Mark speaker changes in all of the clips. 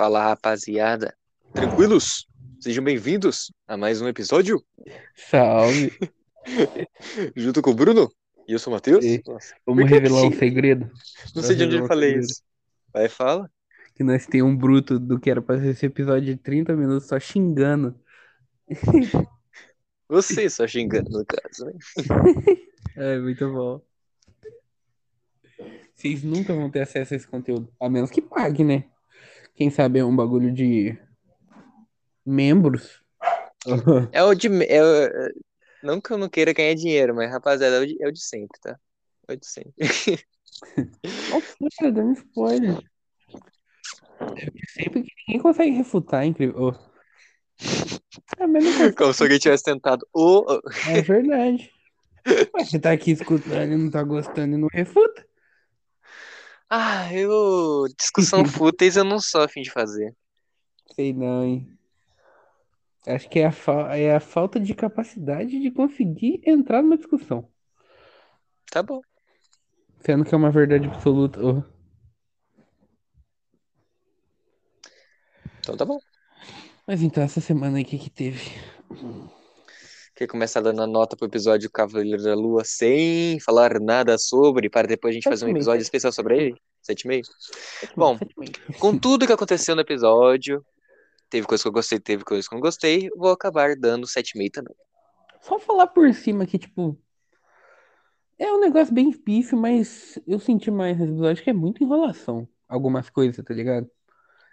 Speaker 1: Fala rapaziada, tranquilos? Sejam bem-vindos a mais um episódio
Speaker 2: Salve.
Speaker 1: junto com o Bruno. E eu sou o Matheus.
Speaker 2: E- Vamos revelar um segredo.
Speaker 1: Não sei de onde eu falei
Speaker 2: segredo.
Speaker 1: isso. Vai, fala.
Speaker 2: Que nós tem um bruto do que era pra ser esse episódio de 30 minutos só xingando.
Speaker 1: Você só xingando no caso, né?
Speaker 2: É, muito bom. Vocês nunca vão ter acesso a esse conteúdo. A menos que pague, né? Quem sabe é um bagulho de membros.
Speaker 1: É o de. É o- Não que eu não queira ganhar dinheiro, mas rapaziada, é o de, é o de sempre, tá? É o de sempre.
Speaker 2: Nossa, dando spoiler. É que sempre que ninguém consegue refutar, é incrível. É, não consegue.
Speaker 1: Como se alguém tivesse tentado. Ô.
Speaker 2: É verdade. Você tá aqui escutando e não tá gostando e não refuta.
Speaker 1: Ah, eu. Discussão fúteis eu não sou a fim de fazer.
Speaker 2: Sei não, hein? Acho que é a, fa- é a falta de capacidade de conseguir entrar numa discussão.
Speaker 1: Tá bom.
Speaker 2: Sendo que é uma verdade absoluta. Ô,
Speaker 1: Então tá bom.
Speaker 2: Mas então, essa semana aí, o que que teve?
Speaker 1: Quer começar dando a nota pro episódio Cavaleiro da Lua sem falar nada sobre, para depois a gente fazer um
Speaker 2: 7,5.
Speaker 1: episódio especial sobre ele? 7,5? Bom, Com tudo que aconteceu no episódio, teve coisa que eu gostei, teve coisa que eu não gostei, vou acabar dando 7,5 também.
Speaker 2: Só falar por cima que, tipo. É um negócio bem pífio, mas eu senti mais nesse episódio que é muito enrolação. Algumas coisas, tá ligado?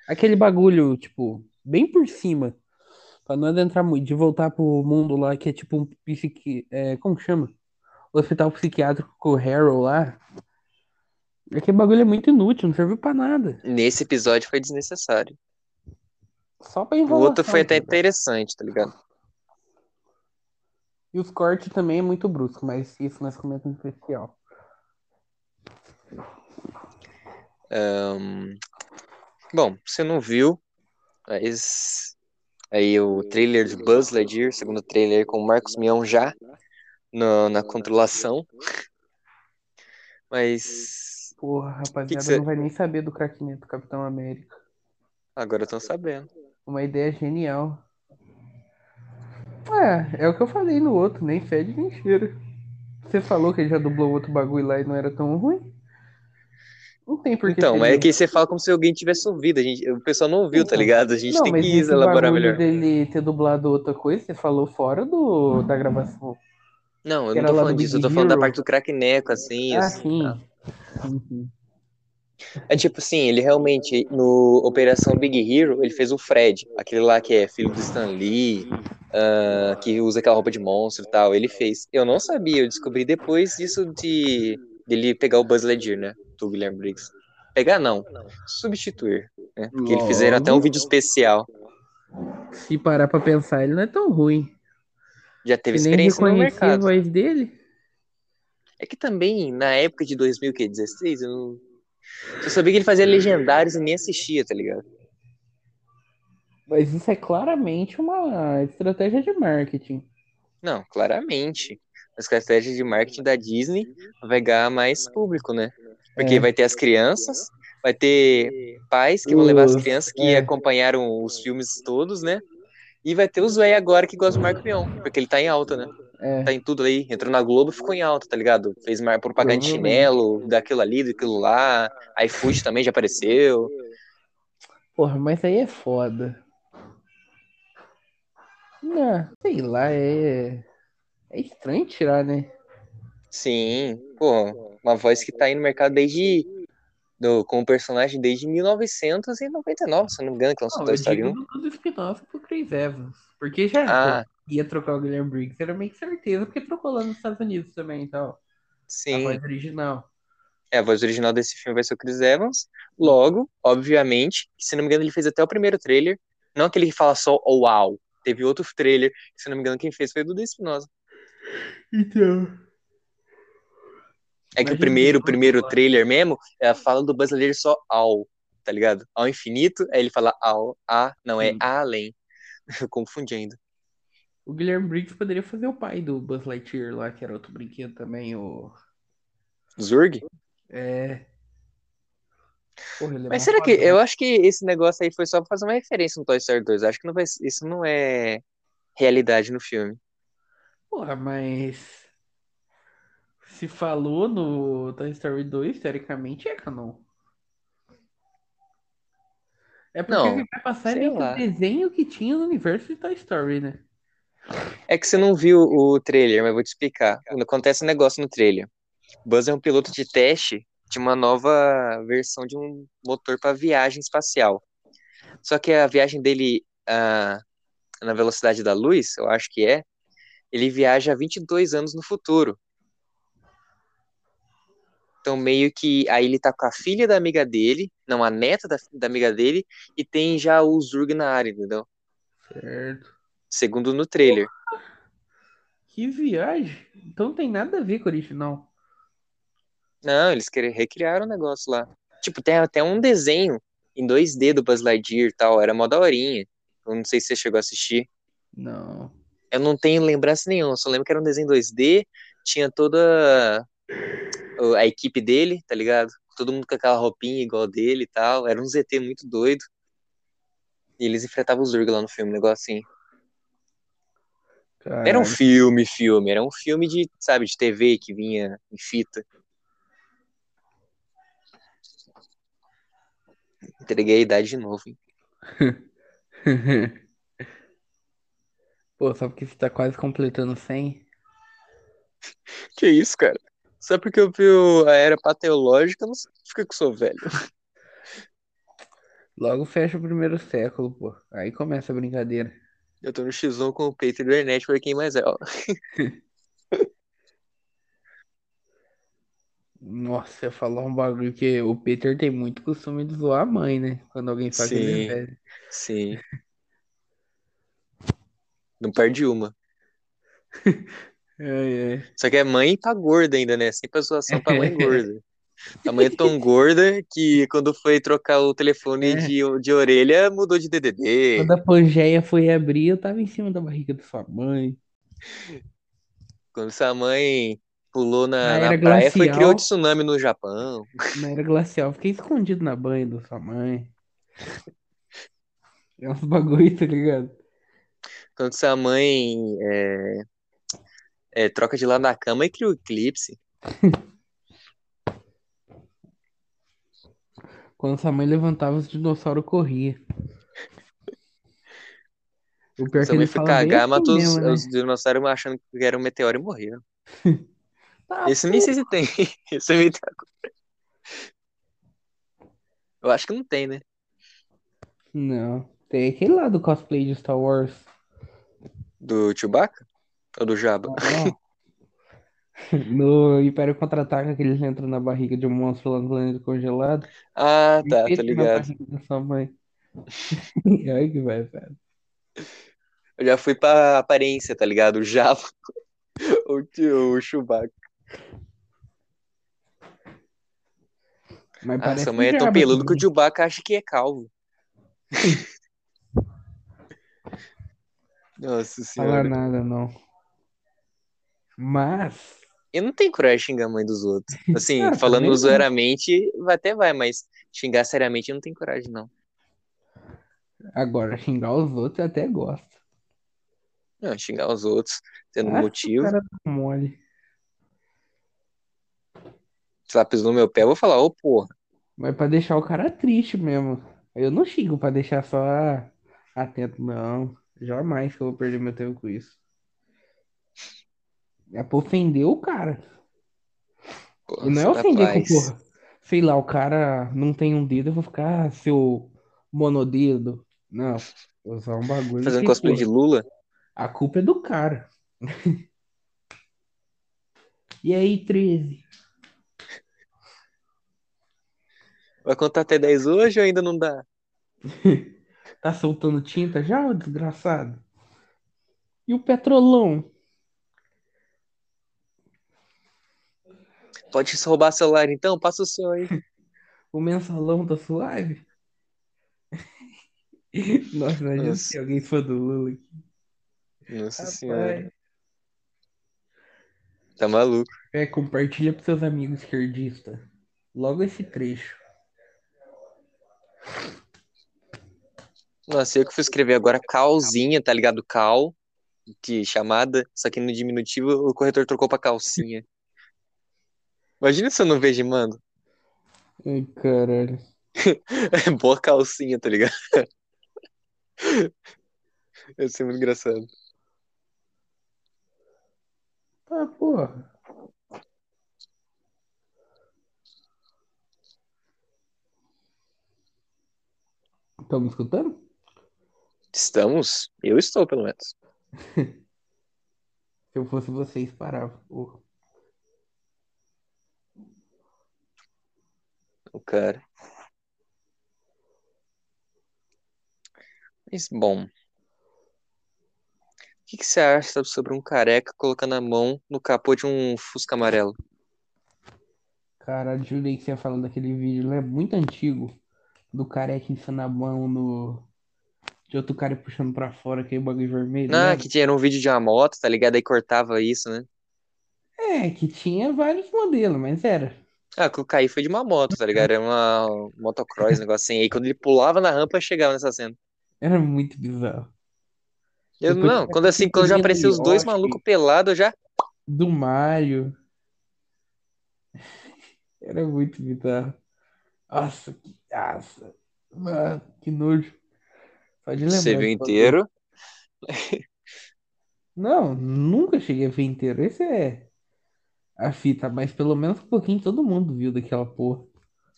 Speaker 2: Aquele bagulho, tipo, bem por cima. Pra não adentrar muito, de voltar pro mundo lá que é tipo um psiqui... é, como que chama? Hospital psiquiátrico com o Harold lá. Aquele bagulho é muito inútil, não serviu pra nada.
Speaker 1: Nesse episódio foi desnecessário.
Speaker 2: Só pra
Speaker 1: O
Speaker 2: enrolação.
Speaker 1: outro foi até
Speaker 2: tá
Speaker 1: interessante, tá ligado?
Speaker 2: E os cortes também é muito brusco, mas isso nós comentamos no especial.
Speaker 1: Ahn, Bom, você não viu, mas aí o trailer de Buzz Lightyear, segundo trailer com o Marcos Mion já na, na controlação. Mas
Speaker 2: Porra, rapaziada,
Speaker 1: cê-
Speaker 2: não vai nem saber do craquinete do Capitão América.
Speaker 1: agora estão sabendo.
Speaker 2: Uma ideia genial. É, é o que eu falei no outro, nem fede nem cheira. Você falou que ele já dublou outro bagulho lá e não era tão ruim? Não tem por que
Speaker 1: Então, é que você fala como se alguém tivesse ouvido. A gente, o pessoal não ouviu, tá
Speaker 2: Não,
Speaker 1: ligado? A gente
Speaker 2: Não,
Speaker 1: tem
Speaker 2: mas
Speaker 1: que elaborar melhor.
Speaker 2: dele ter dublado outra coisa, você falou fora do, da gravação.
Speaker 1: Não, eu
Speaker 2: Que
Speaker 1: não tô falando
Speaker 2: do
Speaker 1: disso, eu tô falando da parte do craqueneco, assim.
Speaker 2: Ah,
Speaker 1: assim,
Speaker 2: sim.
Speaker 1: tá?
Speaker 2: Uhum.
Speaker 1: É tipo assim, ele realmente, no Operação Big Hero, ele fez o Fred, aquele lá que é filho do Stan Lee, ah, que usa aquela roupa de monstro e tal, ele fez. Eu não sabia, eu descobri depois disso de dele pegar o Buzz Lightyear, né, do Guilherme Briggs. Pegar não, substituir, né, porque eles fizeram até um vídeo especial.
Speaker 2: Se parar pra pensar, ele não é tão ruim.
Speaker 1: Já teve
Speaker 2: Você nem
Speaker 1: experiência no
Speaker 2: reconhecia a
Speaker 1: mercado.
Speaker 2: voz dele?
Speaker 1: É que também, na época de 2016, eu não... Eu sabia que ele fazia legendários e nem assistia, tá ligado?
Speaker 2: Mas isso é claramente uma estratégia de marketing.
Speaker 1: Não, claramente. A estratégia de marketing da Disney vai ganhar mais público, né? Porque
Speaker 2: É.
Speaker 1: vai ter as crianças, vai ter pais que vão levar as crianças que
Speaker 2: é.
Speaker 1: acompanharam os filmes todos, né? E vai ter os velhos agora que gostam do Marco Mion, porque ele tá em alta, né?
Speaker 2: É.
Speaker 1: Tá em tudo aí. Entrou na Globo, ficou em alta, tá ligado? Fez mais propaganda de
Speaker 2: Provavelmente.
Speaker 1: chinelo, daquilo ali, daquilo lá. iFood também já apareceu.
Speaker 2: Porra, mas aí é foda. Não, sei lá, é. É estranho tirar, né?
Speaker 1: Sim, pô, uma voz que tá aí no mercado desde. Do, com o personagem desde 1999, se eu não me engano, que lançou
Speaker 2: Não,
Speaker 1: Toy Story
Speaker 2: digo
Speaker 1: 1.
Speaker 2: do, do spin-off pro Chris Evans. Porque já
Speaker 1: Ah,
Speaker 2: ia trocar o Guilherme Briggs, era meio que certeza, porque trocou lá nos Estados Unidos também e tal. A
Speaker 1: sim.
Speaker 2: voz original.
Speaker 1: É, a voz original desse filme vai ser o Chris Evans. Logo, obviamente, se não me engano, ele fez até o primeiro trailer. Não aquele que fala só oh, uau. Teve outro trailer, que, se não me engano, quem fez foi o Dudu Espinosa.
Speaker 2: Então.
Speaker 1: É que o primeiro, o primeiro trailer mesmo, é a fala do Buzz Lightyear só ao, tá ligado? Ao infinito, aí ele fala ao, a, não, é a além. Eu confundi ainda.
Speaker 2: O Guilherme Briggs poderia fazer o pai do Buzz Lightyear lá, que era outro brinquedo também, o.
Speaker 1: Zurg?
Speaker 2: É. Porra, é
Speaker 1: Mas será que.
Speaker 2: fodão.
Speaker 1: Eu acho que esse negócio aí foi só pra fazer uma referência no Toy Story 2. Acho que não vai, isso não é realidade no filme.
Speaker 2: Porra, mas. Se falou no Toy Story 2, teoricamente é canon. É porque
Speaker 1: Não,
Speaker 2: ele vai passar
Speaker 1: sei
Speaker 2: meio que o desenho que tinha no universo de Toy Story, né?
Speaker 1: É que você não viu o trailer, mas vou te explicar. Quando acontece um negócio no trailer. Buzz é um piloto de teste de uma nova versão de um motor para viagem espacial. Só que a viagem dele ah, na velocidade da luz, eu acho que é, ele viaja 22 anos no futuro. Então, meio que aí ele tá com a filha da amiga dele, não, a neta da, da amiga dele, e tem já o Zurg na área, entendeu?
Speaker 2: Certo.
Speaker 1: Segundo no trailer.
Speaker 2: Que viagem. Então não tem nada a ver com o original.
Speaker 1: Não, eles querem recriar o negócio lá. Tipo, tem até um desenho em 2D do Buzz Lightyear e tal, era mó daorinha. Eu não sei se você chegou a assistir.
Speaker 2: Não.
Speaker 1: Eu não tenho lembrança nenhuma, só lembro que era um desenho 2D, tinha toda a equipe dele, tá ligado? Todo mundo com aquela roupinha igual dele e tal. Era um ZT muito doido. E eles enfrentavam os Zurg lá no filme, um negócio assim. Era um
Speaker 2: Caralho.
Speaker 1: filme, filme. Era um filme de, sabe, de TV que vinha em fita. Entreguei a idade de novo, hein?
Speaker 2: Pô, só porque você tá quase completando 100?
Speaker 1: Que isso, cara? Só porque eu vi a era pateológica, não significa que eu sou velho.
Speaker 2: Logo fecha o primeiro século, pô. Aí começa a brincadeira.
Speaker 1: Eu tô no X1 com o Peter do Ernet pra quem mais é, ó.
Speaker 2: Nossa, eu falar um bagulho que o Peter tem muito costume de zoar a mãe, né? Quando alguém fala que ele é velho.
Speaker 1: Sim. Não perde uma.
Speaker 2: Ai, ai.
Speaker 1: Só que é mãe pra gorda ainda, né? Sempre a zoação pra mãe gorda. A mãe é tão gorda que quando foi trocar o telefone
Speaker 2: É.
Speaker 1: de, de orelha, mudou de DDD.
Speaker 2: Quando a Pangeia foi abrir, eu tava em cima da barriga da sua mãe.
Speaker 1: Quando sua mãe pulou na,
Speaker 2: Na
Speaker 1: na praia, foi criou
Speaker 2: glacial.
Speaker 1: tsunami no Japão.
Speaker 2: Na era glacial, fiquei escondido na banha da sua mãe. É uns bagulho, tá ligado?
Speaker 1: Quando sua mãe é, é, troca de lado na cama e cria o eclipse.
Speaker 2: Quando sua mãe levantava, os dinossauros corriam. O pior é que
Speaker 1: Sua mãe
Speaker 2: ele
Speaker 1: foi cagar, matou os,
Speaker 2: mesmo, né?
Speaker 1: os dinossauros achando que era um meteoro e morreram.
Speaker 2: Tá,
Speaker 1: Esse nem sei se tem. Esse. Eu acho que não tem, né?
Speaker 2: Não. Tem aquele lá do cosplay de Star Wars.
Speaker 1: Do Chewbacca? Ou do Jabba?
Speaker 2: No Império Contra-Ataca, que eles entram na barriga de um monstro lá no planeta congelado.
Speaker 1: Ah, tá,
Speaker 2: na
Speaker 1: ligado.
Speaker 2: da sua mãe. Ai, que vai, velho.
Speaker 1: Eu já fui pra aparência, tá ligado? O Jabba. O, tio- o Chewbacca.
Speaker 2: Mas
Speaker 1: Ah, sua mãe é tão peludo que o. Chewbacca acha que é calvo. Nossa
Speaker 2: Fala
Speaker 1: senhora.
Speaker 2: nada, não. Mas,
Speaker 1: Eu não tenho coragem de xingar a mãe dos outros. Assim,
Speaker 2: Ah,
Speaker 1: falando zoeiramente, até vai, mas xingar seriamente eu não tenho coragem, não.
Speaker 2: agora, xingar os outros eu até gosto.
Speaker 1: Não, xingar os outros, tendo
Speaker 2: Acho
Speaker 1: motivo.
Speaker 2: cara dá mole.
Speaker 1: Se ela pisou no meu pé, eu vou falar, ô porra.
Speaker 2: Mas pra deixar o cara triste mesmo. Eu não xingo pra deixar só atento, não. Jamais que eu vou perder meu tempo com isso. É pra ofender o cara. Não é
Speaker 1: tá
Speaker 2: ofender com,
Speaker 1: paz.
Speaker 2: porra, sei lá, o cara não tem um dedo, eu vou ficar ah, seu monodedo. Não, vou usar um bagulho
Speaker 1: Fazendo cosplay
Speaker 2: porra,
Speaker 1: de Lula?
Speaker 2: a culpa é do cara. E aí, 13?
Speaker 1: Vai contar até 10 hoje ou ainda não dá?
Speaker 2: Tá soltando tinta já, ô desgraçado? E o petrolão?
Speaker 1: pode roubar celular então? Passa o seu aí.
Speaker 2: o mensalão da sua live? Nossa, imagina
Speaker 1: Nossa.
Speaker 2: se alguém for do Lula aqui.
Speaker 1: Nossa
Speaker 2: Rapaz. senhora.
Speaker 1: Tá maluco.
Speaker 2: É, compartilha pros seus amigos esquerdistas. Logo esse trecho.
Speaker 1: Nossa, eu que fui escrever agora calzinha, tá ligado? Cal, que chamada, só que no diminutivo o corretor trocou pra calcinha. Imagina se eu não vejo mando.
Speaker 2: Ai, caralho.
Speaker 1: É boa calcinha, tá ligado? Ia ser muito engraçado.
Speaker 2: Ah, porra. Estão me escutando?
Speaker 1: Estamos? Eu estou, pelo menos.
Speaker 2: Se eu fosse vocês, parava. Porra.
Speaker 1: O cara. Mas, bom. O que, que você acha sobre um careca colocando a mão no capô de um Fusca amarelo?
Speaker 2: Caralho, jurei que você ia falar daquele vídeo, né? Muito antigo. Do careca ensinando a mão no. De outro cara puxando pra fora, aquele bagulho vermelho.
Speaker 1: Ah,
Speaker 2: lembra?
Speaker 1: que tinha um vídeo de uma moto, tá ligado? Aí cortava isso, né?
Speaker 2: É, que tinha vários modelos, mas era.
Speaker 1: Ah, que o Caí foi de uma moto, tá ligado? Era uma motocross, um negócio assim. Aí quando ele pulava na rampa, chegava nessa cena.
Speaker 2: Era muito bizarro.
Speaker 1: Eu,
Speaker 2: Depois
Speaker 1: não, quando assim, quando já apareceu os dois malucos pelados, eu já.
Speaker 2: Do Mario. Era muito bizarro. Nossa, que. Nossa. Mano, que nojo. Pode lembrar.
Speaker 1: Você viu inteiro.
Speaker 2: Não, nunca cheguei a ver inteiro. Esse é a fita, mas pelo menos um pouquinho todo mundo viu daquela porra.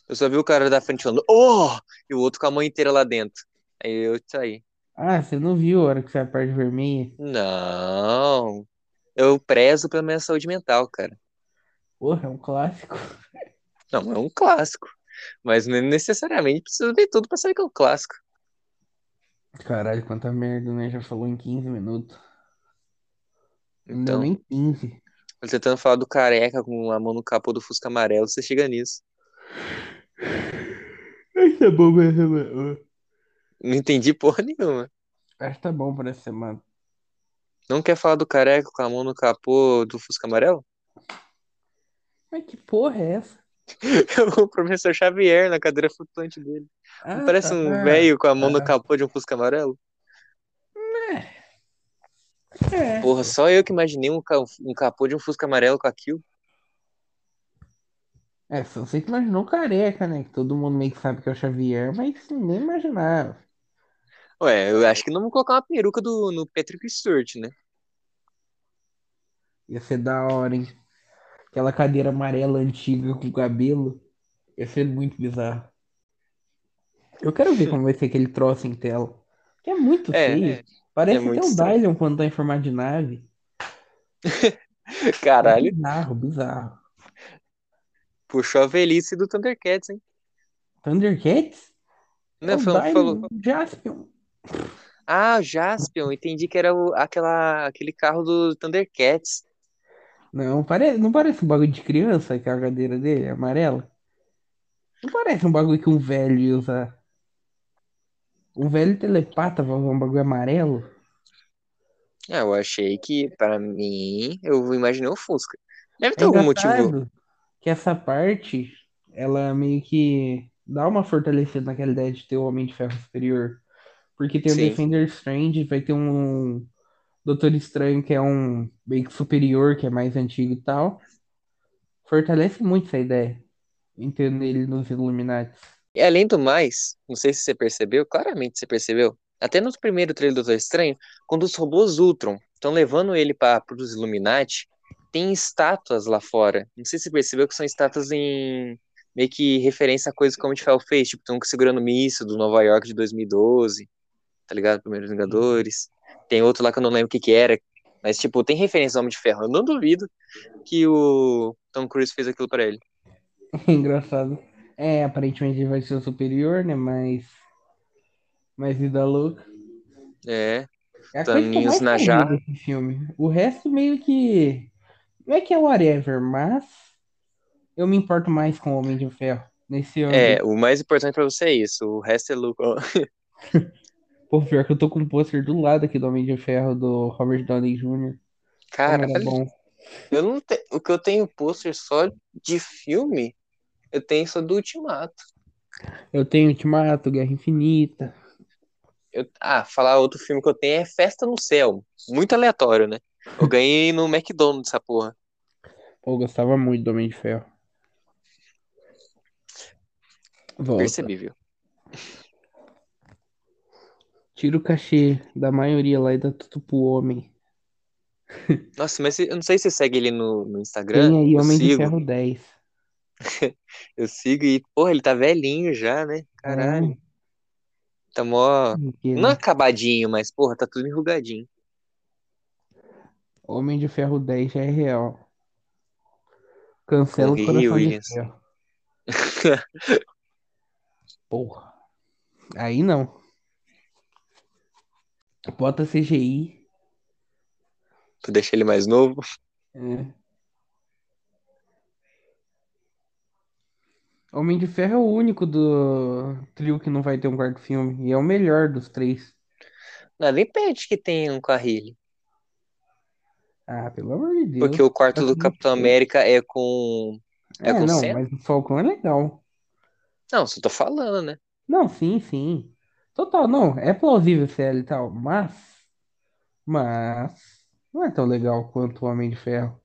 Speaker 1: Eu só vi o cara da frente falando, oh! E o outro com a mão inteira lá dentro. Aí eu saí.
Speaker 2: Ah, você não viu a hora que sai a parte vermelha?
Speaker 1: Não. Eu prezo pela minha saúde mental, cara.
Speaker 2: Porra, é um clássico.
Speaker 1: Não, é um clássico. Mas não necessariamente precisa ver tudo pra saber que é um clássico.
Speaker 2: Caralho, quanta merda, né? Já falou em 15 minutos. Não deu
Speaker 1: Então,
Speaker 2: nem 15.
Speaker 1: Eu tentando falar do careca com a mão no capô do Fusca amarelo, você chega nisso.
Speaker 2: Acho que tá bom pra semana.
Speaker 1: Não entendi porra nenhuma.
Speaker 2: Acho que tá bom pra essa semana.
Speaker 1: Não quer falar do careca com a mão no capô do Fusca amarelo?
Speaker 2: Mas que porra é essa?
Speaker 1: o professor Xavier na cadeira flutuante dele. Não
Speaker 2: Ah,
Speaker 1: parece
Speaker 2: tá.
Speaker 1: um velho com a mão no
Speaker 2: tá.
Speaker 1: capô de um Fusca amarelo?
Speaker 2: É.
Speaker 1: Porra, só eu que imaginei um, um capô de um Fusca amarelo com aquilo.
Speaker 2: É, só você que imaginou careca, né? Que todo mundo meio que sabe que é o Xavier, mas ninguém imaginava.
Speaker 1: Ué, eu acho que não vou colocar uma peruca do, no Patrick Stewart, né?
Speaker 2: Ia ser da hora, hein? Aquela cadeira amarela antiga com cabelo. Ia ser muito bizarro. Eu quero ver como vai ser aquele troço em tela. Que é muito
Speaker 1: É,
Speaker 2: feio. Parece
Speaker 1: é
Speaker 2: até o. Dylion quando tá em formato de nave. É
Speaker 1: Caralho,
Speaker 2: bizarro, bizarro.
Speaker 1: puxou a velhice do Thundercats, hein?
Speaker 2: Thundercats? É
Speaker 1: Né,
Speaker 2: o
Speaker 1: falou, falou-
Speaker 2: Jaspion.
Speaker 1: Ah, Jaspion, entendi que era o, aquela, aquele carro do Thundercats.
Speaker 2: Não, parece, não parece um bagulho de criança, que é a cadeira dele, é amarela? Não parece um bagulho que um velho ia usar. Um velho telepata vai usar um bagulho amarelo?
Speaker 1: Ah, eu achei que, para mim, eu imaginei o Fusca. Deve
Speaker 2: É
Speaker 1: ter algum motivo.
Speaker 2: que essa parte, ela meio que dá uma fortalecida naquela ideia de ter o Homem de Ferro superior. Porque tem o
Speaker 1: Sim.
Speaker 2: Defender Strange, vai ter um Doutor Estranho que é um meio que superior, que é mais antigo e tal. Fortalece muito essa ideia. Entendo ele nos Illuminati.
Speaker 1: E além do mais, não sei se você percebeu, claramente você percebeu, até no primeiro trailer do Doutor Estranho, quando os robôs Ultron estão levando ele para os Illuminati, tem estátuas lá fora. Não sei se você percebeu que são estátuas em meio que referência a coisas como a gente fez, tipo, tem um segurando míssil do Nova York de 2012, tá ligado? Primeiros Vingadores. Tem outro lá que eu não lembro o que que era, mas tipo, tem referência ao Homem de Ferro. Eu não duvido que o Tom Cruise fez aquilo para ele.
Speaker 2: Engraçado. É, aparentemente ele vai ser o superior, né? Mas. Mas vida louca.
Speaker 1: É,
Speaker 2: É
Speaker 1: Taninhos na jarra.
Speaker 2: filme. O resto meio que. Não é que é whatever, mas. Eu me importo mais com o Homem de Ferro. Nesse ângulo.
Speaker 1: É, o mais importante pra você é isso, o resto é lucro.
Speaker 2: Pô, pior que eu tô com um pôster do lado aqui do Homem de Ferro do Robert Downey Jr.
Speaker 1: Cara,
Speaker 2: era bom.
Speaker 1: eu não te... o que eu tenho pôster só de filme, eu tenho só do Ultimato.
Speaker 2: Eu tenho Ultimato, Guerra Infinita.
Speaker 1: Eu, ah, falar outro filme que eu tenho é Festa no Céu. Muito aleatório, né? Eu ganhei no McDonald's essa porra.
Speaker 2: Pô, eu gostava muito do Homem de Ferro. Volta.
Speaker 1: Percebi, viu?
Speaker 2: Tira o cachê da maioria lá e dá tudo pro homem.
Speaker 1: Nossa, mas eu não sei se você segue ele no, no Instagram.
Speaker 2: Tem aí Homem de
Speaker 1: sigo.
Speaker 2: Ferro 10.
Speaker 1: Eu sigo e, porra, ele tá velhinho já, né? Caralho. Tá mó. Não
Speaker 2: né?
Speaker 1: acabadinho, mas, porra, tá tudo enrugadinho.
Speaker 2: Homem de Ferro 10 já é real. Cancela o coração de ferro. Porra. Aí não. Bota CGI.
Speaker 1: Tu deixa ele mais novo.
Speaker 2: É. Homem de Ferro é o único do trio que não vai ter um quarto filme. E é o melhor dos três.
Speaker 1: Nada impede que tenha um Carrilho.
Speaker 2: Ah, pelo amor de Deus.
Speaker 1: Porque o quarto do Capitão América é com. É,
Speaker 2: É,
Speaker 1: com
Speaker 2: não,
Speaker 1: Senna?
Speaker 2: mas o Falcão é legal.
Speaker 1: Não, só tô falando, né?
Speaker 2: Não, sim, sim. Total, não, é plausível ser ela e tal, mas, mas, não é tão legal quanto o Homem de Ferro.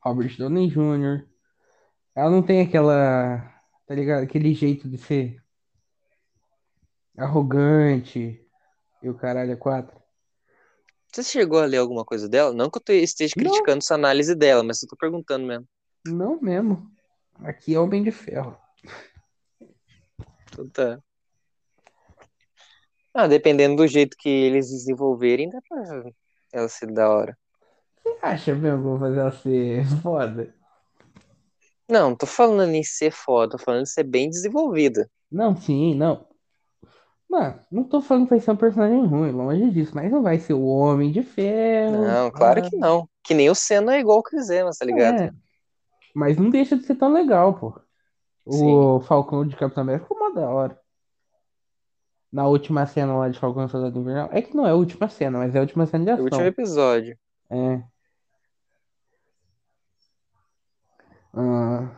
Speaker 2: Robert Downey Jr. Ela não tem aquela, tá ligado? Aquele jeito de ser arrogante e o caralho é quatro.
Speaker 1: Você chegou a ler alguma coisa dela? Não que eu te- esteja
Speaker 2: Não.
Speaker 1: criticando essa análise dela, mas eu tô perguntando mesmo.
Speaker 2: Não mesmo. Aqui é Homem de Ferro.
Speaker 1: Então tá. Ah, dependendo do jeito que eles desenvolverem, dá pra ela ser da hora.
Speaker 2: Você acha mesmo que eu vou fazer ela ser foda?
Speaker 1: Não, não tô falando em ser foda, tô falando em ser bem desenvolvida.
Speaker 2: Não, sim, não. Mano, não tô falando que vai ser um personagem ruim, longe disso, mas não vai ser o Homem de Ferro.
Speaker 1: Não, claro
Speaker 2: ah,
Speaker 1: que não. Que nem o Senna é igual o Chris Evans, tá ligado?
Speaker 2: É, mas não deixa de ser tão legal, pô. O Falcão de Capitão América ficou mó da hora. Na última cena lá de Falcão e Soldado Invernal. É que não é a última cena, mas é a última cena de
Speaker 1: O
Speaker 2: ação.
Speaker 1: último episódio.
Speaker 2: É. Ah.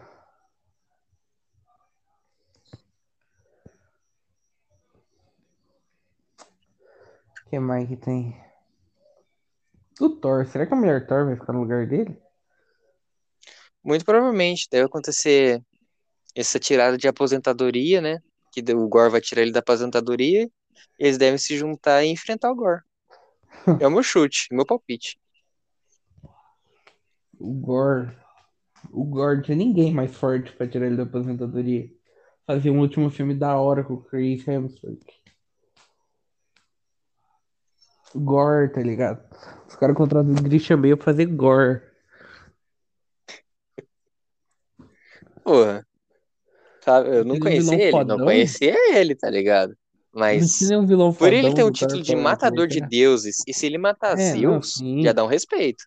Speaker 2: O que mais que tem? O Thor. Será que a mulher Thor vai ficar no lugar dele?
Speaker 1: Muito provavelmente deve acontecer essa tirada de aposentadoria, né? Que o Gore vai tirar ele da aposentadoria. Eles devem se juntar e enfrentar o Gore. É o meu chute, meu palpite.
Speaker 2: O Gore. O Gore não tinha ninguém mais forte pra tirar ele da aposentadoria. Fazer um último filme da hora com o Chris Hemsworth. Gore, tá ligado? Os caras contratam o Christian Bale pra fazer Gore.
Speaker 1: Porra. Sabe, eu não
Speaker 2: Aquele
Speaker 1: conhecia ele,
Speaker 2: fodão.
Speaker 1: não conhecia ele, tá ligado?
Speaker 2: Não
Speaker 1: Mas
Speaker 2: tinha um vilão
Speaker 1: por ele
Speaker 2: fodão
Speaker 1: ter o título de
Speaker 2: pra-
Speaker 1: matador de deuses, e se ele matar
Speaker 2: É, não,
Speaker 1: Zeus, dá um respeito.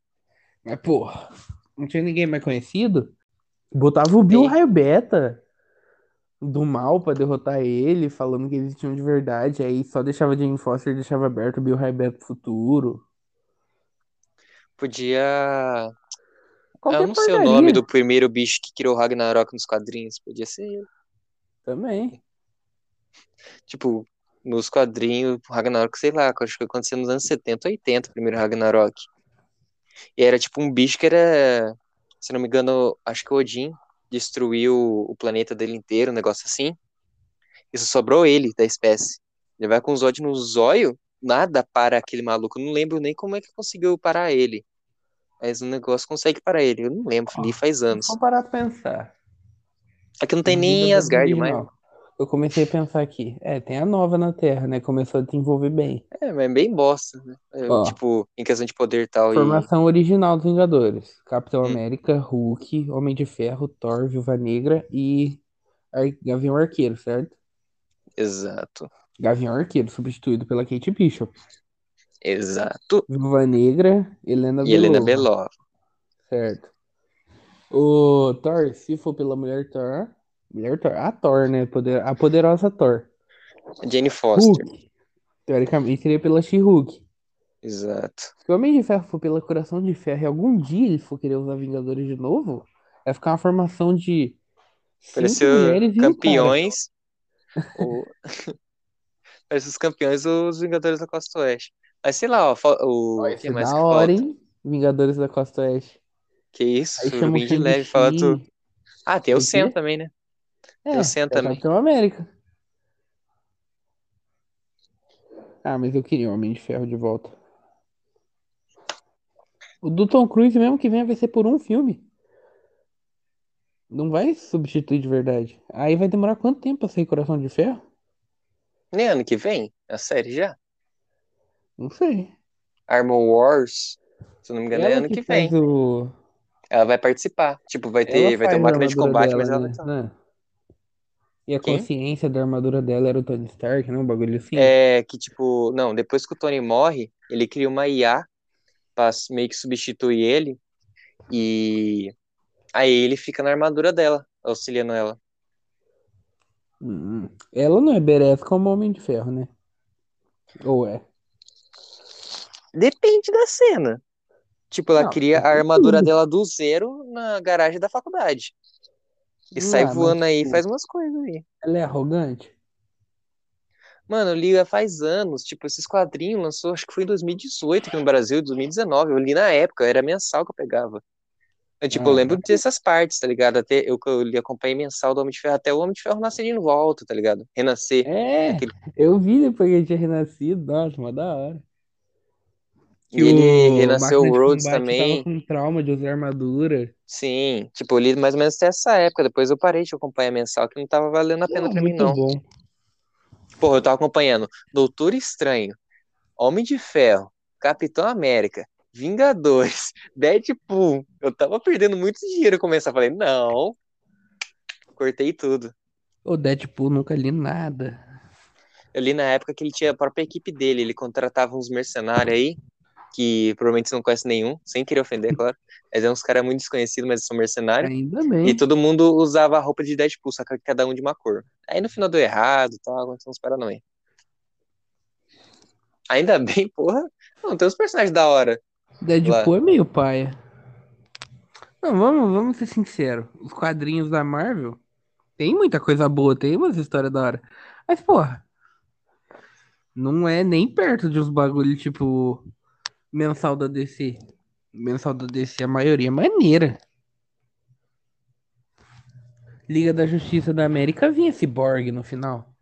Speaker 2: Mas, porra, não tinha ninguém mais conhecido? Botava o Bill
Speaker 1: Sim.
Speaker 2: Raio Beta do mal pra derrotar ele, falando que eles tinham de verdade. Aí só deixava Jane Foster e deixava aberto o Bill Raio Beta pro futuro.
Speaker 1: Podia.
Speaker 2: Qualquer
Speaker 1: eu não sei o nome do primeiro bicho que criou o Ragnarok nos quadrinhos. Podia ser ele.
Speaker 2: também.
Speaker 1: Tipo, nos quadrinhos, o Ragnarok, sei lá, acho que aconteceu nos anos 70, 80, o primeiro Ragnarok. E era tipo um bicho que era, se não me engano, acho que o Odin destruiu o planeta dele inteiro, um negócio assim. Isso sobrou ele, da espécie. Ele vai com os olhos no zóio, nada para aquele maluco. Eu não lembro nem como é que conseguiu parar ele. Mas o negócio consegue parar ele. Eu não lembro, li faz anos.
Speaker 2: Vamos parar pra pensar.
Speaker 1: Aqui não tem nem Asgard mais.
Speaker 2: original. Eu comecei a pensar aqui. É, tem a nova na Terra, né? Começou a desenvolver bem.
Speaker 1: É, mas é bem bosta, né? É,
Speaker 2: Ó.
Speaker 1: tipo, em questão de poder e tal. E...
Speaker 2: Formação original dos Vingadores: Capitão
Speaker 1: Hum.
Speaker 2: América, Hulk, Homem de Ferro, Thor, Viúva Negra e Ar- Gavião Arqueiro, certo?
Speaker 1: Exato.
Speaker 2: Gavião Arqueiro, substituído pela Kate Bishop.
Speaker 1: Exato.
Speaker 2: Viúva Negra, Helena
Speaker 1: E Helena
Speaker 2: Belova,
Speaker 1: Belova.
Speaker 2: certo? O Thor, se for pela mulher Thor, mulher Thor, a Thor, né? Poder, a poderosa Thor.
Speaker 1: Jane Foster.
Speaker 2: Hulk, teoricamente seria pela She-Hulk.
Speaker 1: Exato.
Speaker 2: Se o Homem de Ferro for pela Coração de Ferro e algum dia ele for querer usar Vingadores de novo, vai ficar uma formação de
Speaker 1: Pareceu campeões. o- Parece os campeões os Vingadores da Costa Oeste. Mas sei lá, ó, o
Speaker 2: Vai
Speaker 1: que mais
Speaker 2: da
Speaker 1: que
Speaker 2: hora, hein? Vingadores da Costa Oeste.
Speaker 1: Que isso, bem de leve, fala tu.
Speaker 2: Shang-Chi.
Speaker 1: Ah, tem o
Speaker 2: quê?
Speaker 1: também, né?
Speaker 2: É, é o
Speaker 1: também.
Speaker 2: Capitão América. Ah, mas eu queria o Homem de Ferro de volta. O do Tom Cruise mesmo que vem vai ser por um filme. Não vai substituir de verdade. Aí vai demorar quanto tempo pra sair Coração de Ferro?
Speaker 1: Nem ano que vem, a série já.
Speaker 2: Não sei.
Speaker 1: Armor Wars, se não me engano, é
Speaker 2: Ela
Speaker 1: ano que
Speaker 2: faz
Speaker 1: vem.
Speaker 2: o...
Speaker 1: Ela vai participar. Tipo, vai
Speaker 2: Ela
Speaker 1: ter, vai ter uma máquina de combate,
Speaker 2: dela,
Speaker 1: mas ela vai
Speaker 2: né?
Speaker 1: estar.
Speaker 2: E a
Speaker 1: Quem?
Speaker 2: consciência da armadura dela era o Tony Stark, né? Um bagulho assim.
Speaker 1: É que, tipo, não, depois que o Tony morre, ele cria uma IA pra meio que substituir ele. E aí ele fica na armadura dela, auxiliando ela.
Speaker 2: Hum, Ela não é badass como Homem de Ferro, né? Ou é?
Speaker 1: Depende da cena. Tipo, ela
Speaker 2: Não,
Speaker 1: cria a armadura dela do zero na garagem da faculdade. E sai
Speaker 2: mas,
Speaker 1: voando aí
Speaker 2: tipo,
Speaker 1: faz umas coisas aí.
Speaker 2: ela é arrogante?
Speaker 1: Mano, eu li faz anos, tipo, esses quadrinhos lançou, acho que foi em 2018 aqui no Brasil, 2019. Eu li na época, era mensal que eu pegava. Eu, tipo, eu
Speaker 2: Ah,
Speaker 1: lembro dessas partes, tá ligado? Até eu, eu li acompanhei mensal do Homem de Ferro, até o Homem de Ferro nascer de volta, tá ligado? Renascer.
Speaker 2: é,
Speaker 1: Aquele...
Speaker 2: eu vi depois que ele tinha renascido, nossa, mó da hora.
Speaker 1: E ele renasceu
Speaker 2: máquina
Speaker 1: o
Speaker 2: de
Speaker 1: Rhodes
Speaker 2: combate tava
Speaker 1: também.
Speaker 2: com trauma de usar armadura.
Speaker 1: Sim, tipo, eu li mais ou menos até essa época. Depois eu parei de acompanhar mensal, que não tava valendo a pena
Speaker 2: Pô,
Speaker 1: pra mim, não.
Speaker 2: bom.
Speaker 1: Porra, eu tava acompanhando Doutor Estranho, Homem de Ferro, Capitão América, Vingadores, Deadpool. Eu tava perdendo muito dinheiro começar. Falei, não. Cortei tudo.
Speaker 2: O Deadpool nunca li nada.
Speaker 1: Eu li na época que ele tinha a própria equipe dele. Ele contratava uns mercenários aí, que provavelmente você não conhece nenhum, sem querer ofender, claro. Mas é uns caras muito desconhecidos, mas são mercenários.
Speaker 2: Ainda
Speaker 1: E
Speaker 2: bem.
Speaker 1: todo mundo usava a roupa de Deadpool, só que cada um de uma cor. Aí no final deu errado e tal, aconteceu uns paranoia. Ainda bem, porra. Não, tem uns personagens da hora lá.
Speaker 2: Deadpool é meio paia. Não, vamos, vamos ser sinceros. Os quadrinhos da Marvel tem muita coisa boa, tem umas histórias da hora. Mas, porra, não é nem perto de uns bagulho tipo mensal da DC. Mensal da DC, a maioria é maneira. Liga da Justiça da América vinha Cyborg no final.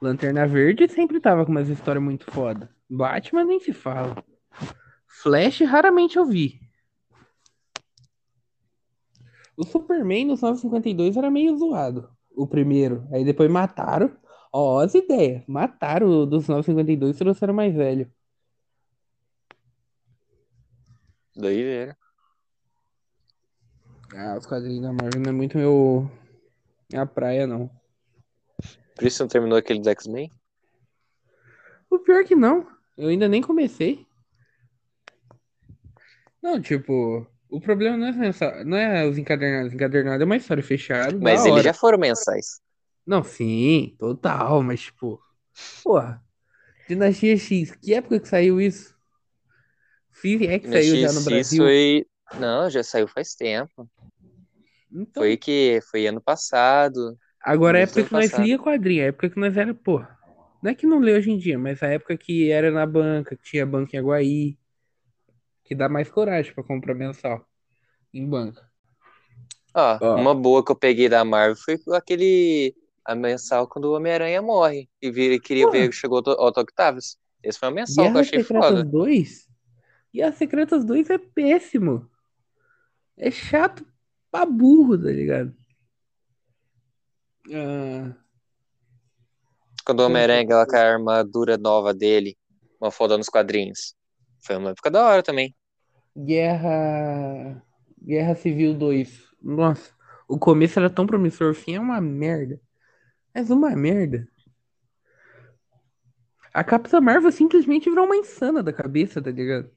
Speaker 2: Lanterna Verde sempre tava com umas histórias muito foda. Batman nem se fala. Flash raramente eu vi. O Superman nos 952 era meio zoado. O primeiro. Aí depois mataram. Ó, as ideias. Mataram o dos 952 e trouxeram mais velho.
Speaker 1: Doideira.
Speaker 2: Ah, os quadrinhos da Marvel não é muito meu. Minha praia, não.
Speaker 1: Por isso não terminou aquele dos X-Men?
Speaker 2: O pior que não. Eu ainda nem comecei. Não, tipo. O problema não é, mensal, não é os encadernados. Encadernado é uma história fechada.
Speaker 1: Mas eles já foram mensais.
Speaker 2: Não, sim, total, mas tipo. Porra. Dinastia X, que época que saiu isso? Fiz é que saiu já no Brasil.
Speaker 1: foi. Não, já saiu faz tempo.
Speaker 2: Então,
Speaker 1: Foi que foi ano passado.
Speaker 2: agora a
Speaker 1: do
Speaker 2: época que nós lia quadrinho, a época que nós era, porra. Não é que não lê hoje em dia, mas a época que era na banca, que tinha banca em Aguaí, que dá mais coragem pra comprar mensal em banca.
Speaker 1: Ó,
Speaker 2: Ó.
Speaker 1: uma boa que eu peguei da Marvel foi aquele. A mensal quando o Homem-Aranha morre. E vira, queria
Speaker 2: Porra.
Speaker 1: ver, chegou o Otto Octavius. Esse foi uma mensal que eu
Speaker 2: Guerra
Speaker 1: achei
Speaker 2: Secretas
Speaker 1: foda.
Speaker 2: 2? Guerra Secretas 2 é péssimo. É chato pra burro, tá ligado? Ah,
Speaker 1: Quando o Homem-Aranha, com a armadura nova dele, uma foda nos quadrinhos. Foi uma época da hora também.
Speaker 2: Guerra. Guerra Civil 2. Nossa, o começo era tão promissor, o fim é uma merda. Mas uma merda. A Capitã Marvel simplesmente virou uma insana da cabeça, tá ligado?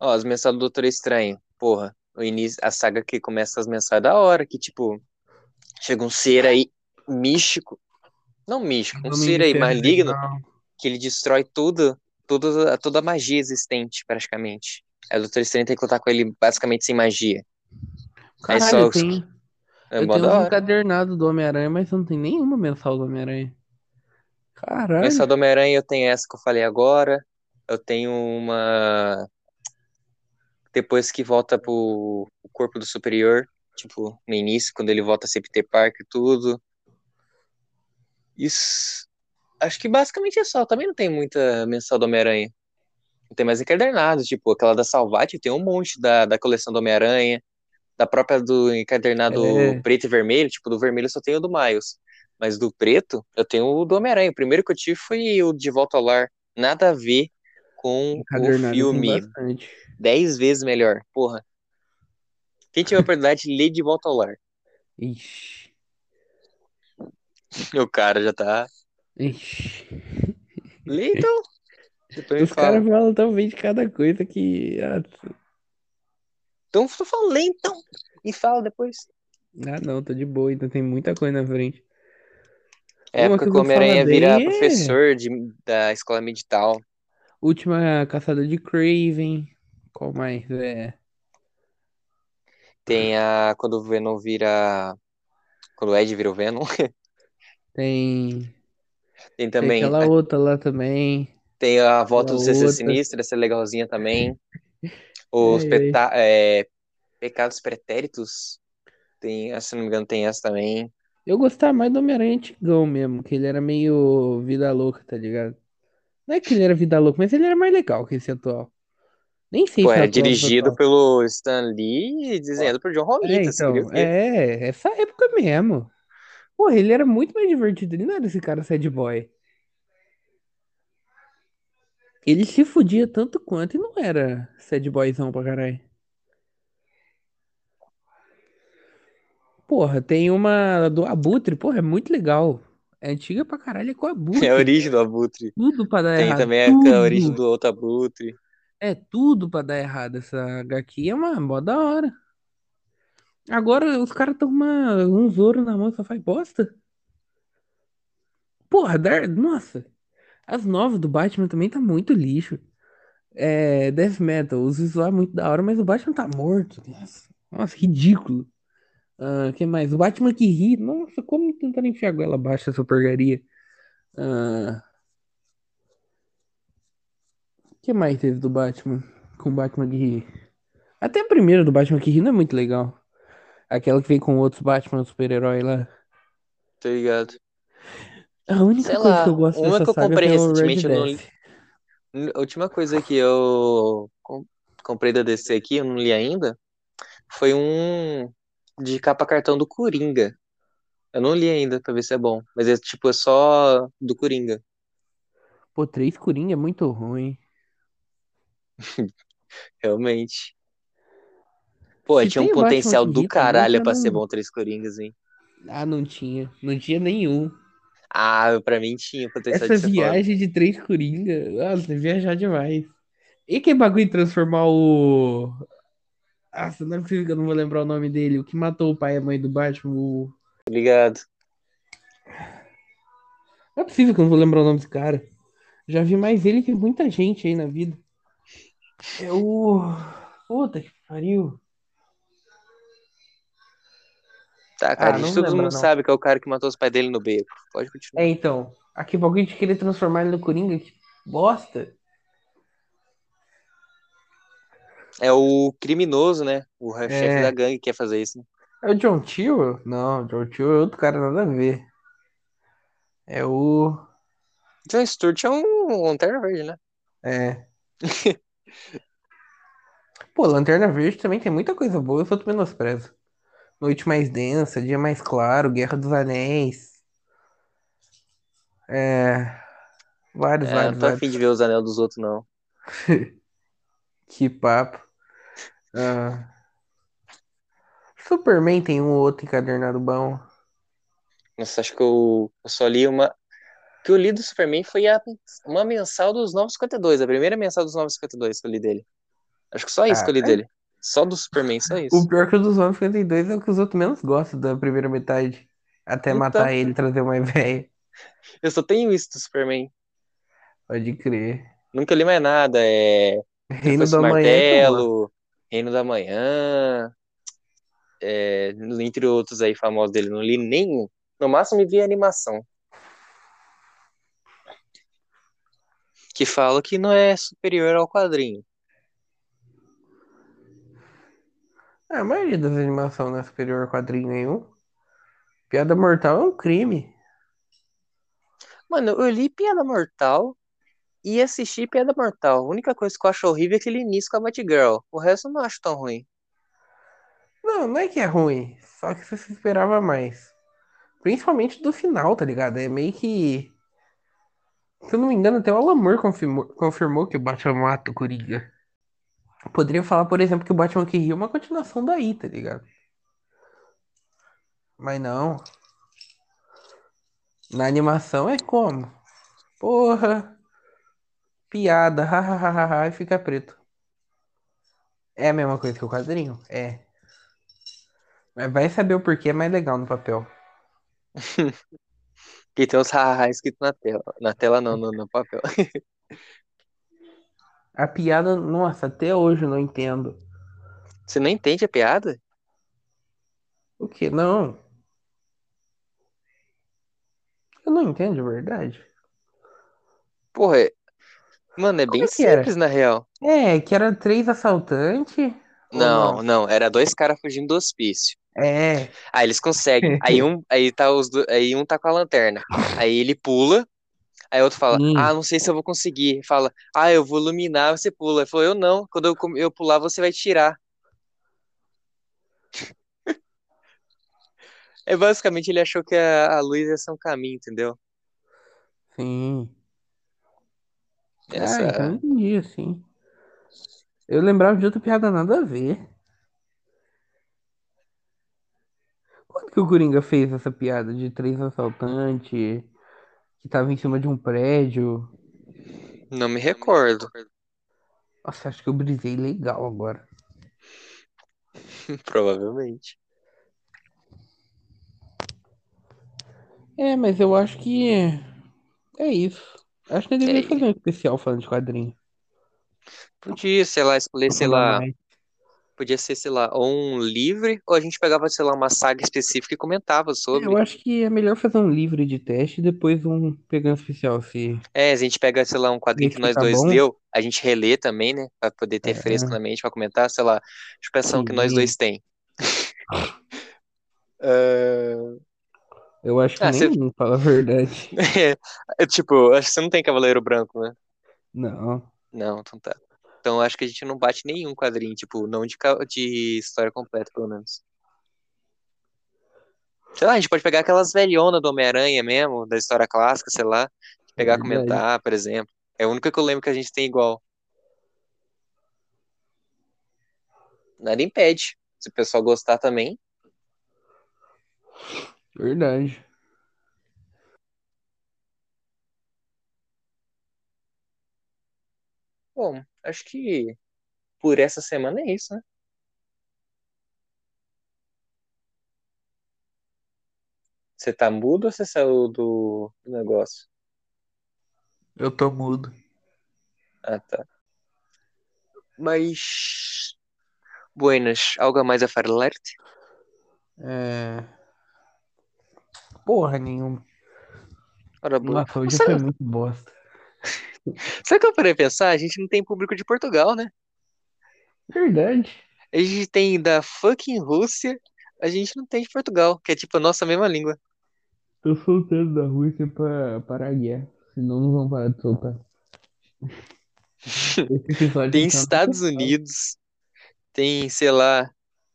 Speaker 1: Ó, as mensagens do Doutor Estranho. Porra, o início, a saga que começa as mensagens da hora, que tipo, chega um ser aí místico. Não místico, um
Speaker 2: Homem
Speaker 1: ser aí maligno
Speaker 2: legal.
Speaker 1: que ele destrói tudo, tudo, toda a magia existente, praticamente. Aí o Doutor Estranho tem que lutar com ele basicamente sem magia. Aí
Speaker 2: Caralho,
Speaker 1: só-
Speaker 2: tem,
Speaker 1: É
Speaker 2: eu tenho
Speaker 1: hora.
Speaker 2: encadernados do Homem-Aranha, mas não tem nenhuma mensal do Homem-Aranha. Caralho.
Speaker 1: Mensal do Homem-Aranha eu tenho essa que eu falei agora. Eu tenho uma. Depois que volta pro corpo do superior, tipo, no início, quando ele volta a ser Peter Parker e tudo. Isso. Acho que basicamente é só. Também não tem muita mensal do Homem-Aranha. Não tem mais encadernado, tipo, aquela da Salvati tem um monte da, da coleção do Homem-Aranha. Da própria do encadernado
Speaker 2: É.
Speaker 1: preto e vermelho, tipo, do vermelho eu só tenho o do Miles. Mas do preto, eu tenho o do Homem-Aranha. O primeiro que eu tive foi o de Volta ao Lar. Nada a ver com o filme. Dez vezes melhor. Porra. Quem tiver a oportunidade, lê de Volta ao Lar.
Speaker 2: Ixi.
Speaker 1: O cara já tá.
Speaker 2: Ixi.
Speaker 1: Lê então. Depois
Speaker 2: Os caras falam tão bem de cada coisa que. Ah,
Speaker 1: Então tu fala, lê então. E fala depois.
Speaker 2: ah, não, tô de boa, ainda tem muita coisa na frente.
Speaker 1: É a época
Speaker 2: que
Speaker 1: o Homem-Aranha vira
Speaker 2: é-
Speaker 1: professor de, da escola medital.
Speaker 2: Última caçada de Craven. Qual mais? É.
Speaker 1: Tem a. Quando o Venom vira. Quando o Ed vira o Venom.
Speaker 2: Tem.
Speaker 1: Tem
Speaker 2: Tem
Speaker 1: também.
Speaker 2: aquela outra lá também.
Speaker 1: Tem a volta do CC
Speaker 2: outra.
Speaker 1: Sinistro, essa é legalzinha também. Os
Speaker 2: Ai,
Speaker 1: peta- é, Pecados Pretéritos. Tem, se não me engano, tem essa também.
Speaker 2: Eu gostava mais do Homem-Aranha antigão mesmo, que ele era meio vida louca, tá ligado? Não é que ele era vida louca, mas ele era mais legal que esse atual. Nem sei
Speaker 1: Pô,
Speaker 2: se é
Speaker 1: era
Speaker 2: atual do
Speaker 1: dirigido
Speaker 2: atual.
Speaker 1: pelo Stan Lee e desenhado por John
Speaker 2: É,
Speaker 1: Romita. Queria
Speaker 2: então, é, essa época mesmo. Porra, ele era muito mais divertido, ele não era esse cara sad boy. Ele se fudia tanto quanto e não era sad boyzão pra caralho. Porra, tem uma do Abutre, porra, é muito legal. É antiga pra caralho, é com o Abutre.
Speaker 1: É a origem do Abutre.
Speaker 2: Tudo pra dar
Speaker 1: Tem
Speaker 2: errado.
Speaker 1: também a-
Speaker 2: tudo.
Speaker 1: a origem do outro Abutre.
Speaker 2: É tudo pra dar errado. Essa HQ é uma mó da hora. Agora os caras estão com uma, um Zoro na mão e só faz bosta. Porra, Dar... nossa. As novas do Batman também tá muito lixo. É, Death Metal, os visuais é muito da hora, mas o Batman tá morto. Nossa, nossa ridículo. Ah, que mais? O Batman que ri. Nossa, como tentaram enfiar a goela abaixo essa porcaria? Ah, que mais teve do Batman? Com o Batman que ri. Até a primeira do Batman que ri não é muito legal. Aquela que vem com outros Batman super-herói lá.
Speaker 1: Tá ligado?
Speaker 2: A única
Speaker 1: Sei
Speaker 2: coisa
Speaker 1: lá,
Speaker 2: que eu gosto
Speaker 1: uma
Speaker 2: dessa
Speaker 1: que eu
Speaker 2: saga
Speaker 1: comprei
Speaker 2: é
Speaker 1: recentemente, eu não. A última coisa que eu com- comprei da DC aqui, eu não li ainda, foi um de capa cartão do Coringa. Eu não li ainda pra ver se é bom, mas é tipo é só do Coringa.
Speaker 2: Pô, três Coringa é muito ruim.
Speaker 1: Realmente. Pô,
Speaker 2: Se
Speaker 1: tinha um potencial do
Speaker 2: também,
Speaker 1: caralho pra ser
Speaker 2: não-
Speaker 1: bom Três Coringas, hein?
Speaker 2: Ah, não tinha. Não tinha nenhum.
Speaker 1: Ah, pra mim tinha potencial
Speaker 2: Essa
Speaker 1: de ser foda.
Speaker 2: viagem de três Coringa. Nossa, viajar demais. E que bagulho transformar o. Nossa, não é possível que eu não vou lembrar o nome dele. O que matou o pai e a mãe do Batman. O...
Speaker 1: Ligado?
Speaker 2: Não é possível que eu não vou lembrar o nome desse cara. Já vi mais ele que muita gente aí na vida. É o. Puta que pariu.
Speaker 1: Tá, cara,
Speaker 2: Ah,
Speaker 1: todo
Speaker 2: lembro,
Speaker 1: mundo
Speaker 2: não.
Speaker 1: sabe que é o cara que matou os pais dele no beco. Pode continuar.
Speaker 2: É, então. Aqui bagulho de querer transformar ele no Coringa. Que bosta.
Speaker 1: É o criminoso, né? O chefe
Speaker 2: É.
Speaker 1: da gangue que quer fazer isso. né?
Speaker 2: É o John Tio? Não, John Tio é outro cara, nada a ver. É o.
Speaker 1: John Stewart é um Lanterna Verde, né?
Speaker 2: É. Pô, Lanterna Verde também tem muita coisa boa, eu só menosprezo. Noite mais densa, dia mais claro, Guerra dos Anéis. É. Vários,
Speaker 1: É,
Speaker 2: vários,
Speaker 1: não tô afim
Speaker 2: vários.
Speaker 1: de ver os anel dos outros, não.
Speaker 2: Que papo. Ah. Superman tem um ou outro encadernado bom.
Speaker 1: Nossa, acho que eu, eu só li uma. O que eu li do Superman foi a, uma mensal dos 952, a primeira mensal dos 952 que eu li dele. Acho que só isso
Speaker 2: Ah,
Speaker 1: que eu li
Speaker 2: é?
Speaker 1: dele. Só do Superman, só
Speaker 2: O
Speaker 1: isso.
Speaker 2: pior que o dos 952 é o que os outros menos gostam da primeira metade. Até
Speaker 1: Então.
Speaker 2: matar ele e trazer uma véia.
Speaker 1: Eu só tenho isso do Superman.
Speaker 2: Pode crer.
Speaker 1: Nunca li mais nada. É.
Speaker 2: Reino da Manhã. gosto.
Speaker 1: Martelo, Reino da Manhã. é, entre outros aí famosos dele, não li nenhum. No máximo vi a animação. Que fala que não é superior ao quadrinho.
Speaker 2: É, a maioria das animações não é superior a quadrinho nenhum. Piada Mortal é um crime.
Speaker 1: Mano, eu li Piada Mortal e assisti Piada Mortal. A única coisa que eu acho horrível é aquele início com a Batgirl. O resto eu não acho tão ruim.
Speaker 2: Não, não é que é ruim. Só que você se esperava mais. Principalmente do final, tá ligado? É meio que. Se eu não me engano, até o Alan confirmou, confirmou que o Batman mata o Coringa. Poderia falar, por exemplo, que o Batman que ria é uma continuação daí, tá ligado? Mas não. Na animação é como? Porra. Piada, hahaha, e fica preto. É a mesma coisa que o quadrinho? É. Mas vai saber o porquê é mais legal no papel.
Speaker 1: Que tem os hahaha escrito na tela. Na tela não, no, no papel.
Speaker 2: A piada, nossa, até hoje eu não entendo.
Speaker 1: Você não entende a piada?
Speaker 2: O que? Não. Eu não entendo de verdade.
Speaker 1: Porra, mano, é bem
Speaker 2: é
Speaker 1: simples na real.
Speaker 2: É, que era três assaltantes. ou
Speaker 1: Não, não, era dois caras fugindo do hospício.
Speaker 2: É.
Speaker 1: Aí eles conseguem. Aí um, aí tá os do- aí um tá com a lanterna. Aí ele pula. Aí outro fala:
Speaker 2: Sim.
Speaker 1: "Ah, não sei se eu vou conseguir". Fala: "Ah, eu vou iluminar, você pula". Ele falou: "Eu não. Quando eu, eu pular, você vai tirar". É basicamente ele achou que a, a luz ia ser um caminho, entendeu?
Speaker 2: Sim. Ah,
Speaker 1: Essa
Speaker 2: então eu entendi, assim. Eu lembrava de outra piada nada a ver. Quando que o Coringa fez essa piada de três assaltantes que tava em cima de um prédio?
Speaker 1: não me recordo.
Speaker 2: Nossa, acho que eu brisei legal agora.
Speaker 1: Provavelmente.
Speaker 2: É, mas eu acho que é isso. Acho que deveria
Speaker 1: É.
Speaker 2: fazer um especial falando de quadrinho.
Speaker 1: Podia, sei lá, escolher, sei lá, podia ser, sei lá, ou um livre, ou a gente pegava, sei lá, uma saga específica e comentava sobre.
Speaker 2: Eu acho que é melhor fazer um livre de teste e depois um pegando especial. Se
Speaker 1: É, a gente pega, sei lá, um quadrinho que nós
Speaker 2: tá
Speaker 1: dois
Speaker 2: bom.
Speaker 1: leu, a gente relê também, né? Pra poder ter
Speaker 2: É.
Speaker 1: fresco na mente pra comentar, sei lá, expressão que nós dois tem. Ah,
Speaker 2: eu acho que
Speaker 1: Ah, você-
Speaker 2: nenhum, fala a verdade.
Speaker 1: é, tipo, acho que você não tem Cavaleiro Branco, né?
Speaker 2: Não.
Speaker 1: Não, então tá. Então acho que a gente não bate nenhum quadrinho, tipo, não de, de história completa, pelo menos. Sei lá, a gente pode pegar aquelas velhonas do Homem-Aranha mesmo, da história clássica, sei lá, pegar
Speaker 2: Verdade.
Speaker 1: comentar, por exemplo. É a única que eu lembro que a gente tem igual. Nada impede. Se o pessoal gostar também.
Speaker 2: Verdade.
Speaker 1: Bom, acho que por essa semana é isso, né? Você tá mudo ou você saiu do do negócio?
Speaker 2: Eu tô mudo.
Speaker 1: Ah, tá. Mas. Buenas, algo a mais a falar?
Speaker 2: É... Porra nenhuma.
Speaker 1: Ora, boa.
Speaker 2: Nossa, hoje
Speaker 1: Sabe,
Speaker 2: foi muito bosta.
Speaker 1: sabe o que eu parei pensar? A gente não tem público de Portugal, né?
Speaker 2: Verdade.
Speaker 1: A gente tem da fucking Rússia, a gente não tem de Portugal, que é tipo a nossa mesma língua.
Speaker 2: Tô soltando da Rússia pra parar a guerra. Senão não vão parar de soltar.
Speaker 1: Tem
Speaker 2: tá
Speaker 1: Estados. Unidos, tem, sei lá,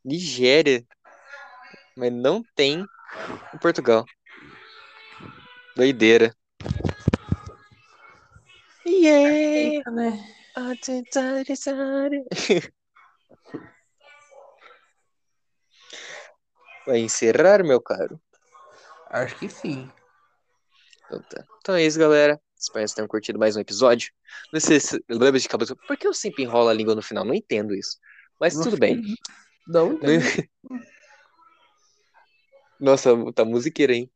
Speaker 1: Nigéria, mas não tem em Portugal. Doideira. Yeah,
Speaker 2: Eita, né?
Speaker 1: Vai encerrar, meu caro?
Speaker 2: Acho que sim.
Speaker 1: Então, tá. Então é isso, galera. Espero que vocês tenham curtido mais um episódio. Não sei se lembra de cabeça. Por que eu sempre enrolo a língua no final? Não entendo isso. Mas
Speaker 2: Não
Speaker 1: tudo bem. Não-
Speaker 2: também?
Speaker 1: Nossa, tá musiqueira, hein?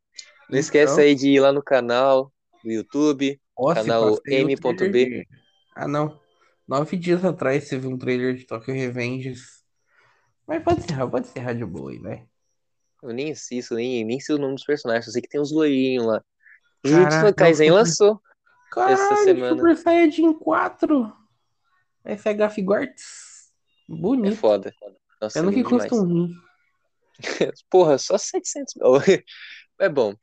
Speaker 1: Não esquece
Speaker 2: Então.
Speaker 1: aí de ir lá no canal do YouTube,
Speaker 2: Nossa,
Speaker 1: canal M.B.
Speaker 2: de- Ah, não. Nove dias atrás teve um trailer de Tokyo Revengers. Mas pode encerrar, pode encerrar de boa aí, vai.
Speaker 1: Eu nem assisto, nem, nem sei o nome dos personagens, eu sei que tem uns loirinhos lá. Jujutsu Kaisen
Speaker 2: eu-
Speaker 1: lançou.
Speaker 2: Caralho,
Speaker 1: semana.
Speaker 2: Super Saiyajin 4. FH Gortz.
Speaker 1: É
Speaker 2: Bonito.
Speaker 1: foda. Nossa,
Speaker 2: Pena que
Speaker 1: lindo
Speaker 2: custa um rim.
Speaker 1: Porra, só 700 mil. É bom.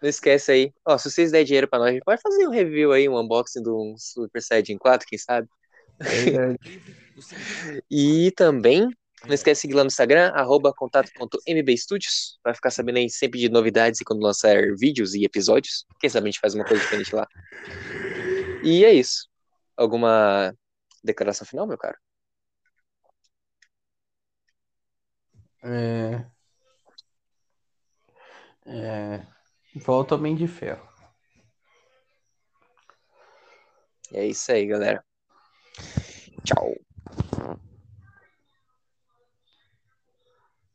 Speaker 1: Não esquece aí. Ó, se vocês der dinheiro pra nós, a gente pode fazer um review aí, um unboxing de um Super Saiyajin 4, quem sabe?
Speaker 2: Verdade.
Speaker 1: E também, não esquece de seguir lá no Instagram, arroba contato.mbstudios. Vai ficar sabendo aí sempre de novidades e quando lançar vídeos e episódios. Quem sabe a gente faz uma coisa diferente lá. E é isso. Alguma declaração final, meu caro?
Speaker 2: É... É... Volta Homem de Ferro.
Speaker 1: É isso aí, galera. Tchau.